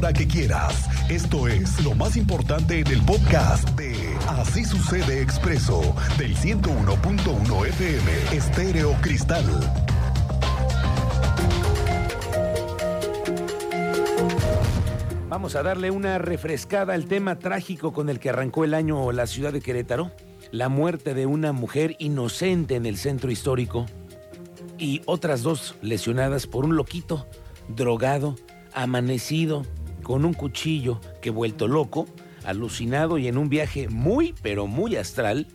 hora que quieras. Esto es lo más importante en el podcast de Así sucede expreso del 101.1 FM Estéreo Cristal. Vamos a darle una refrescada al tema trágico con el que arrancó el año la ciudad de Querétaro, la muerte de una mujer inocente en el centro histórico y otras dos lesionadas por un loquito, drogado, amanecido, con un cuchillo que vuelto loco, alucinado y en un viaje muy, pero muy astral,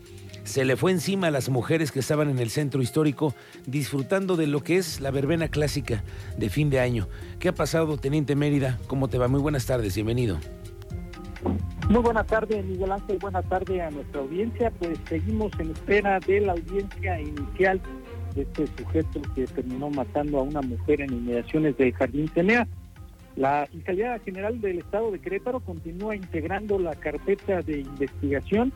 se le fue encima a las mujeres que estaban en el centro histórico disfrutando de lo que es la verbena clásica de fin de año. ¿Qué ha pasado, Teniente Mérida? ¿Cómo te va? Muy buenas tardes, bienvenido. Muy buenas tardes, Miguel Ángel. Buenas tardes a nuestra audiencia. Pues seguimos en espera de la audiencia inicial de este sujeto que terminó matando a una mujer en inmediaciones del Jardín Cenea. La Fiscalía General del Estado de Querétaro continúa integrando la carpeta de investigación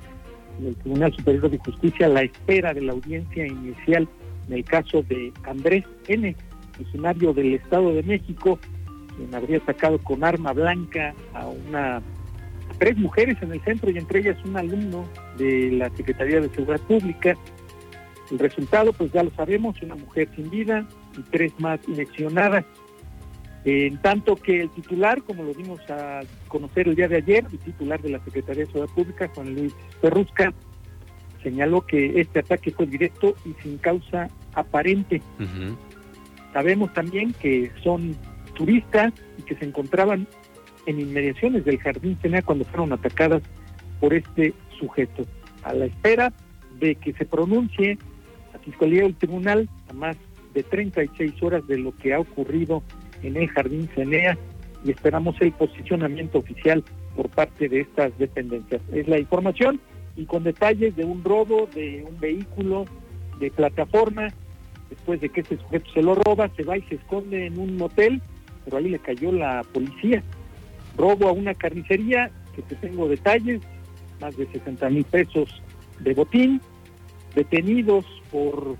del Tribunal Superior de Justicia a la espera de la audiencia inicial en el caso de Andrés N., funcionario del Estado de México, quien habría atacado con arma blanca a una tres mujeres en el centro y entre ellas un alumno de la Secretaría de Seguridad Pública. El resultado, pues ya lo sabemos, una mujer sin vida y tres más lesionadas. En tanto que el titular, como lo dimos a conocer el día de ayer, el titular de la Secretaría de Seguridad Pública, Juan Luis Perrusca, señaló que este ataque fue directo y sin causa aparente. Sabemos también que son turistas y que se encontraban en inmediaciones del Jardín Cenea cuando fueron atacadas por este sujeto. A la espera de que se pronuncie la Fiscalía del Tribunal a más de 36 horas de lo que ha ocurrido en el Jardín Cenea y esperamos el posicionamiento oficial por parte de estas dependencias. Es la información y con detalles de un robo de un vehículo de plataforma. Después de que este sujeto se lo roba, se va y se esconde en un motel, pero ahí le cayó la policía. Robo a una carnicería, que te tengo detalles, más de 60 mil pesos de botín, detenidos por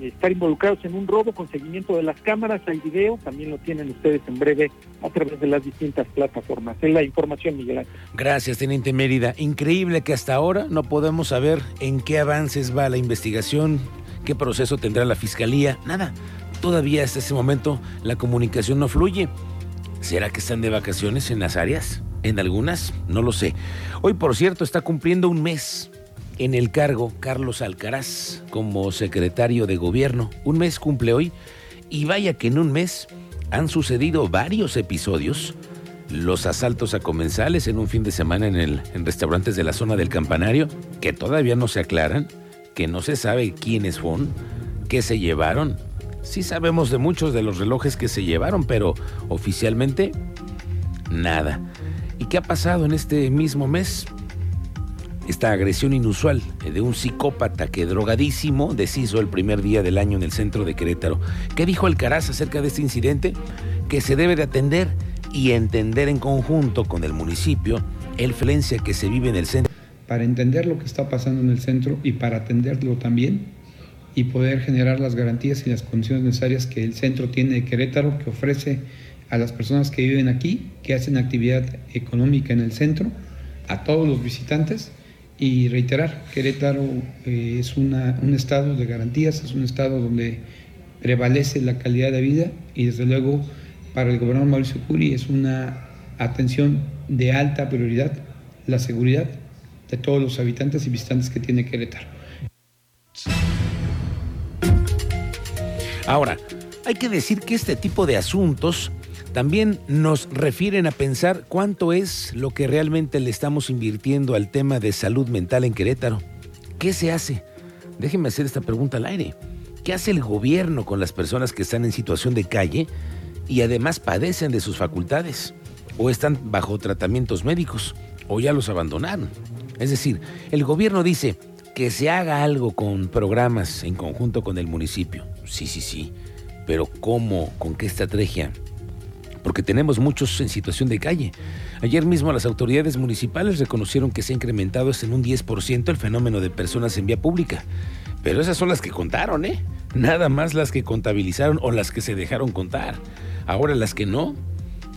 estar involucrados en un robo con seguimiento de las cámaras, hay video, también lo tienen ustedes en breve a través de las distintas plataformas. Es la información, Miguel. Gracias, Teniente Mérida. Increíble que hasta ahora no podemos saber en qué avances va la investigación, qué proceso tendrá la Fiscalía, nada. Todavía hasta ese momento la comunicación no fluye. ¿Será que están de vacaciones en las áreas? En algunas, no lo sé. Hoy, por cierto, está cumpliendo un mes en el cargo Carlos Alcaraz como secretario de gobierno. Un mes cumple hoy y vaya que en un mes han sucedido varios episodios. Los asaltos a comensales en un fin de semana en, el, en restaurantes de la zona del campanario, que todavía no se aclaran, que no se sabe quiénes fueron, qué se llevaron. Sí sabemos de muchos de los relojes que se llevaron, pero oficialmente nada. ¿Y qué ha pasado en este mismo mes? Esta agresión inusual de un psicópata que drogadísimo deshizo el primer día del año en el centro de Querétaro. ¿Qué dijo Alcaraz acerca de este incidente? Que se debe de atender y entender en conjunto con el municipio el violencia que se vive en el centro. Para entender lo que está pasando en el centro y para atenderlo también y poder generar las garantías y las condiciones necesarias que el centro tiene de Querétaro, que ofrece a las personas que viven aquí, que hacen actividad económica en el centro, a todos los visitantes y reiterar, Querétaro eh, es una, un estado de garantías, es un estado donde prevalece la calidad de vida y desde luego para el gobernador Mauricio Curi es una atención de alta prioridad la seguridad de todos los habitantes y visitantes que tiene Querétaro. Ahora, hay que decir que este tipo de asuntos también nos refieren a pensar cuánto es lo que realmente le estamos invirtiendo al tema de salud mental en Querétaro. ¿Qué se hace? Déjenme hacer esta pregunta al aire. ¿Qué hace el gobierno con las personas que están en situación de calle y además padecen de sus facultades? ¿O están bajo tratamientos médicos? ¿O ya los abandonaron? Es decir, el gobierno dice que se haga algo con programas en conjunto con el municipio. Sí, sí, sí. Pero ¿cómo? ¿Con qué estrategia? Porque tenemos muchos en situación de calle. Ayer mismo las autoridades municipales reconocieron que se ha incrementado en un 10% el fenómeno de personas en vía pública. Pero esas son las que contaron, ¿eh? Nada más las que contabilizaron o las que se dejaron contar. Ahora las que no,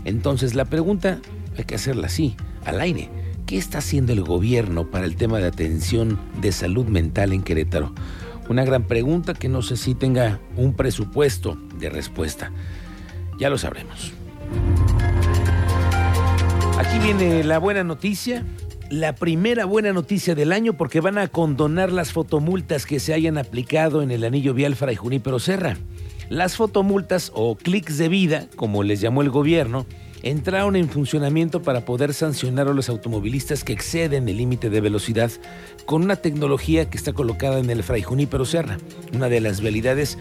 Entonces la pregunta hay que hacerla así, al aire. ¿Qué está haciendo el gobierno para el tema de atención de salud mental en Querétaro? Una gran pregunta que no sé si tenga un presupuesto de respuesta. Ya lo sabremos. Aquí viene la buena noticia, la primera buena noticia del año porque van a condonar las fotomultas que se hayan aplicado en el anillo vial Fray Junípero Serra. Las fotomultas o clics de vida, como les llamó el gobierno, entraron en funcionamiento para poder sancionar a los automovilistas que exceden el límite de velocidad con una tecnología que está colocada en el Fray Junípero Serra, una de las vialidades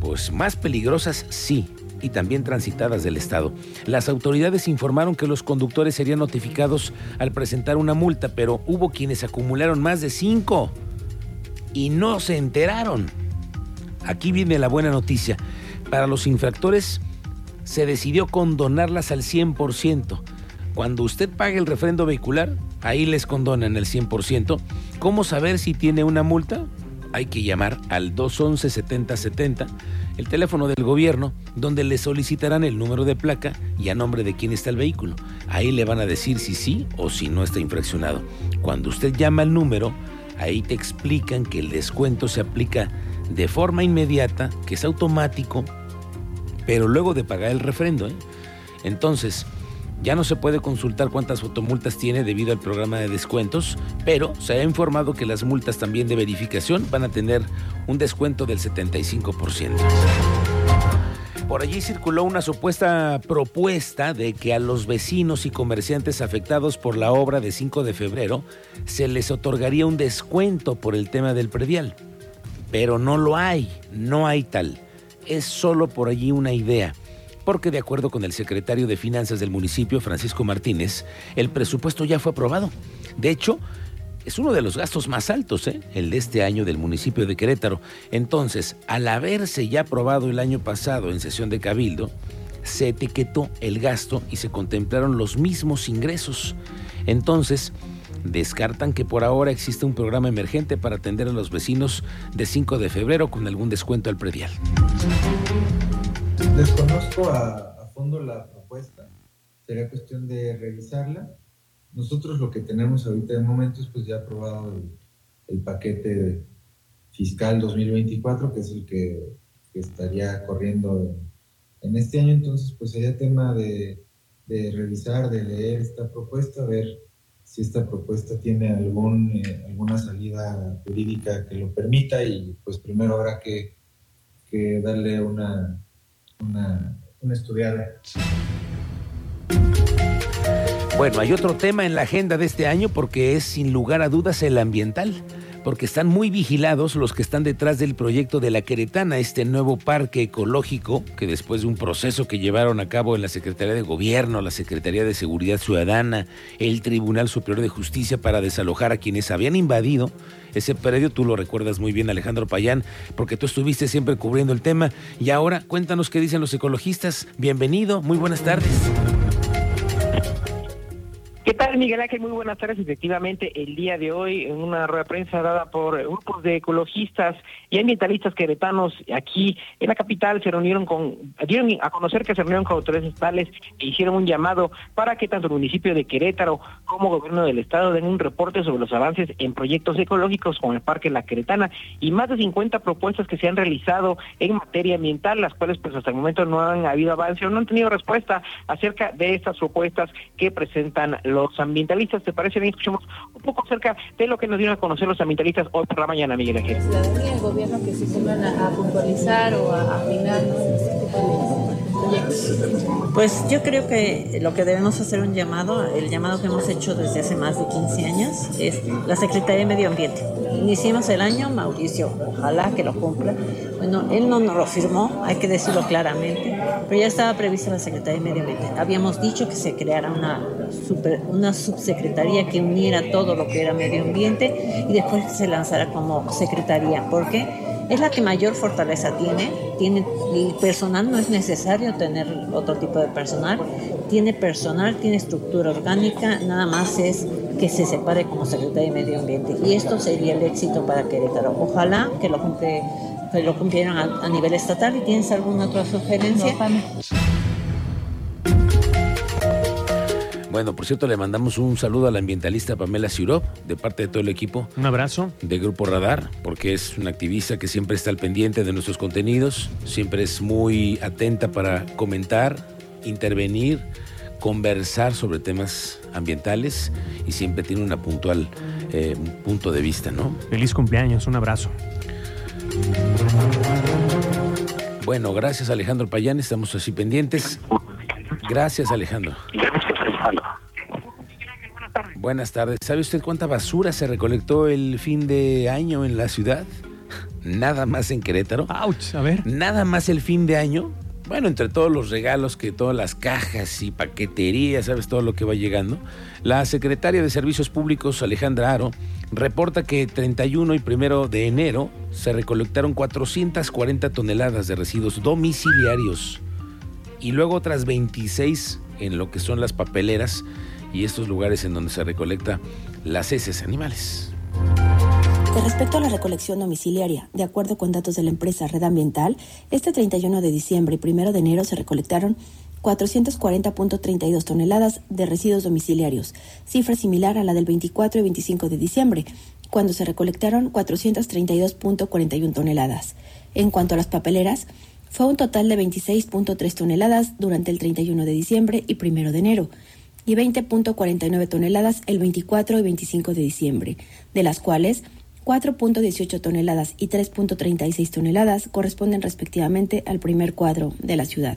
pues más peligrosas sí y también transitadas del estado. Las autoridades informaron que los conductores serían notificados al presentar una multa, pero hubo quienes acumularon más de cinco y no se enteraron. Aquí viene la buena noticia. Para los infractores, se decidió condonarlas al 100%. Cuando usted pague el refrendo vehicular, ahí les condonan el 100%. ¿Cómo saber si tiene una multa? Hay que llamar al 211-7070, el teléfono del gobierno, donde le solicitarán el número de placa y a nombre de quién está el vehículo. Ahí le van a decir si sí o si no está infraccionado. Cuando usted llama al número, ahí te explican que el descuento se aplica de forma inmediata, que es automático pero luego de pagar el refrendo. ¿eh? Entonces, ya no se puede consultar cuántas fotomultas tiene debido al programa de descuentos, pero se ha informado que las multas también de verificación van a tener un descuento del 75%. Por allí circuló una supuesta propuesta de que a los vecinos y comerciantes afectados por la obra de 5 de febrero se les otorgaría un descuento por el tema del predial. Pero no lo hay, no hay tal es solo por allí una idea, porque de acuerdo con el secretario de Finanzas del municipio, Francisco Martínez, el presupuesto ya fue aprobado. De hecho, es uno de los gastos más altos, ¿eh? el de este año del municipio de Querétaro. Entonces, al haberse ya aprobado el año pasado en sesión de Cabildo, se etiquetó el gasto y se contemplaron los mismos ingresos. Entonces, descartan que por ahora existe un programa emergente para atender a los vecinos de 5 de febrero con algún descuento al predial. Desconozco a, fondo la propuesta, sería cuestión de revisarla. Nosotros lo que tenemos ahorita de momento es pues ya aprobado el, paquete fiscal 2024, que es el que, estaría corriendo en, este año, entonces pues sería tema de, revisar, de leer esta propuesta, ver si esta propuesta tiene algún, eh, alguna salida jurídica que lo permita. Y pues primero habrá que darle una, una, una estudiada. Bueno, hay otro tema en la agenda de este año porque es sin lugar a dudas el ambiental porque están muy vigilados los que están detrás del proyecto de la Queretana, este nuevo parque ecológico que después de un proceso que llevaron a cabo en la Secretaría de Gobierno, la Secretaría de Seguridad Ciudadana, el Tribunal Superior de Justicia para desalojar a quienes habían invadido ese predio, tú lo recuerdas muy bien Alejandro Payán, porque tú estuviste siempre cubriendo el tema y ahora cuéntanos qué dicen los ecologistas. Bienvenido, muy buenas tardes. ¿Qué tal, Miguel Ángel? Muy buenas tardes. Efectivamente, el día de hoy, en una rueda de prensa dada por grupos de ecologistas y ambientalistas queretanos aquí en la capital, se reunieron con, dieron a conocer que se reunieron con autoridades estatales e hicieron un llamado para que tanto el municipio de Querétaro como el gobierno del estado den un reporte sobre los avances en proyectos ecológicos como el Parque La Queretana y más de 50 propuestas que se han realizado en materia ambiental, las cuales pues hasta el momento no han habido avance o no han tenido respuesta acerca de estas propuestas que presentan los los ambientalistas. ¿Te parece bien? Escuchemos un poco acerca de lo que nos dieron a conocer los ambientalistas hoy por la mañana, Miguel Ángel. La ciudadanía y el gobierno que se pongan a, puntualizar o a afinar de pues yo creo que lo que debemos hacer un llamado, el llamado que hemos hecho desde hace más de 15 años, es la Secretaría de Medio Ambiente. Iniciamos el año, Mauricio, ojalá que lo cumpla. Bueno, él no nos lo firmó, hay que decirlo claramente, pero ya estaba prevista la Secretaría de Medio Ambiente. Habíamos dicho que se creara una, una subsecretaría que uniera todo lo que era medio ambiente y después se lanzara como secretaría. ¿Por qué? Es la que mayor fortaleza tiene. tiene el personal no es necesario tener otro tipo de personal. Tiene personal, tiene estructura orgánica, nada más es que se separe como secretario de Medio Ambiente. Y esto sería el éxito para Querétaro. Ojalá que lo, cumple, que lo cumplieran a, nivel estatal. ¿Y tienes alguna otra sugerencia? Bueno, por cierto, le mandamos un saludo a la ambientalista Pamela Sirop, de parte de todo el equipo. Un abrazo. De Grupo Radar, porque es una activista que siempre está al pendiente de nuestros contenidos, siempre es muy atenta para comentar, intervenir, conversar sobre temas ambientales y siempre tiene una puntual eh, punto de vista, ¿no? Feliz cumpleaños, un abrazo. Bueno, gracias Alejandro Payán, estamos así pendientes. Gracias Alejandro. Buenas tardes. ¿Sabe usted cuánta basura se recolectó el fin de año en la ciudad? Nada más en Querétaro. Ouch, a ver. Nada más el fin de año. Bueno, entre todos los regalos que todas las cajas y paqueterías, sabes todo lo que va llegando. La secretaria de Servicios Públicos, Alejandra Aro, reporta que 31 y 1 de enero se recolectaron 440 toneladas de residuos domiciliarios y luego otras 26 en lo que son las papeleras y estos lugares en donde se recolecta las heces animales. Con respecto a la recolección domiciliaria, de acuerdo con datos de la empresa Red Ambiental, este 31 de diciembre y 1 de enero se recolectaron 440.32 toneladas de residuos domiciliarios, cifra similar a la del 24 y 25 de diciembre, cuando se recolectaron 432.41 toneladas. En cuanto a las papeleras, fue un total de 26.3 toneladas durante el 31 de diciembre y 1 de enero, y 20.49 toneladas el 24 y 25 de diciembre, de las cuales 4.18 toneladas y 3.36 toneladas corresponden respectivamente al primer cuadro de la ciudad.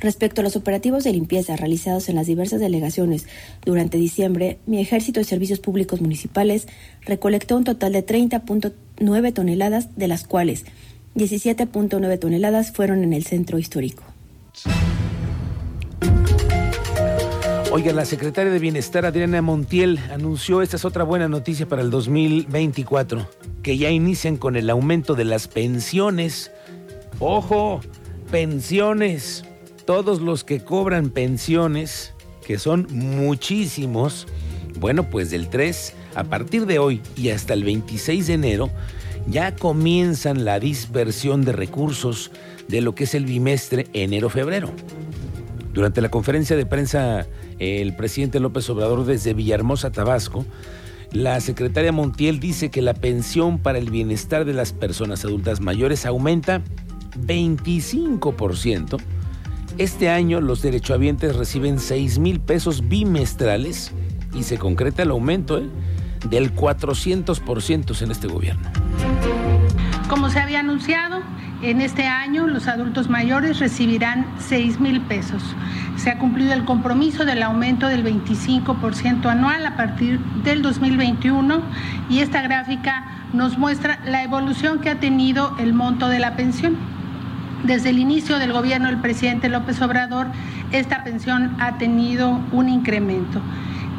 Respecto a los operativos de limpieza realizados en las diversas delegaciones durante diciembre, mi Ejército de Servicios Públicos Municipales recolectó un total de 30.9 toneladas, de las cuales 17.9 toneladas fueron en el centro histórico. Oiga, la secretaria de Bienestar, Adriana Montiel, anunció, esta es otra buena noticia para el 2024, que ya inician con el aumento de las pensiones. Ojo, pensiones. Todos los que cobran pensiones, que son muchísimos, bueno, pues del 3, a partir de hoy y hasta el 26 de enero, ya comienzan la dispersión de recursos de lo que es el bimestre enero-febrero. Durante la conferencia de prensa el presidente López Obrador desde Villahermosa, Tabasco, la secretaria Montiel dice que la pensión para el bienestar de las personas adultas mayores aumenta 25%. Este año los derechohabientes reciben 6 mil pesos bimestrales y se concreta el aumento ¿eh? Del 400% en este gobierno. Como se había anunciado, en este año los adultos mayores recibirán 6 mil pesos. Se ha cumplido el compromiso del aumento del 25% anual a partir del 2021 y esta gráfica nos muestra la evolución que ha tenido el monto de la pensión. Desde el inicio del gobierno del presidente López Obrador, esta pensión ha tenido un incremento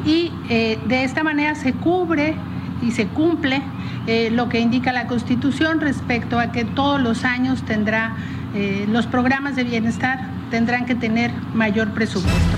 y eh, de esta manera se cubre y se cumple eh, lo que indica la Constitución respecto a que todos los años tendrá eh, los programas de bienestar tendrán que tener mayor presupuesto.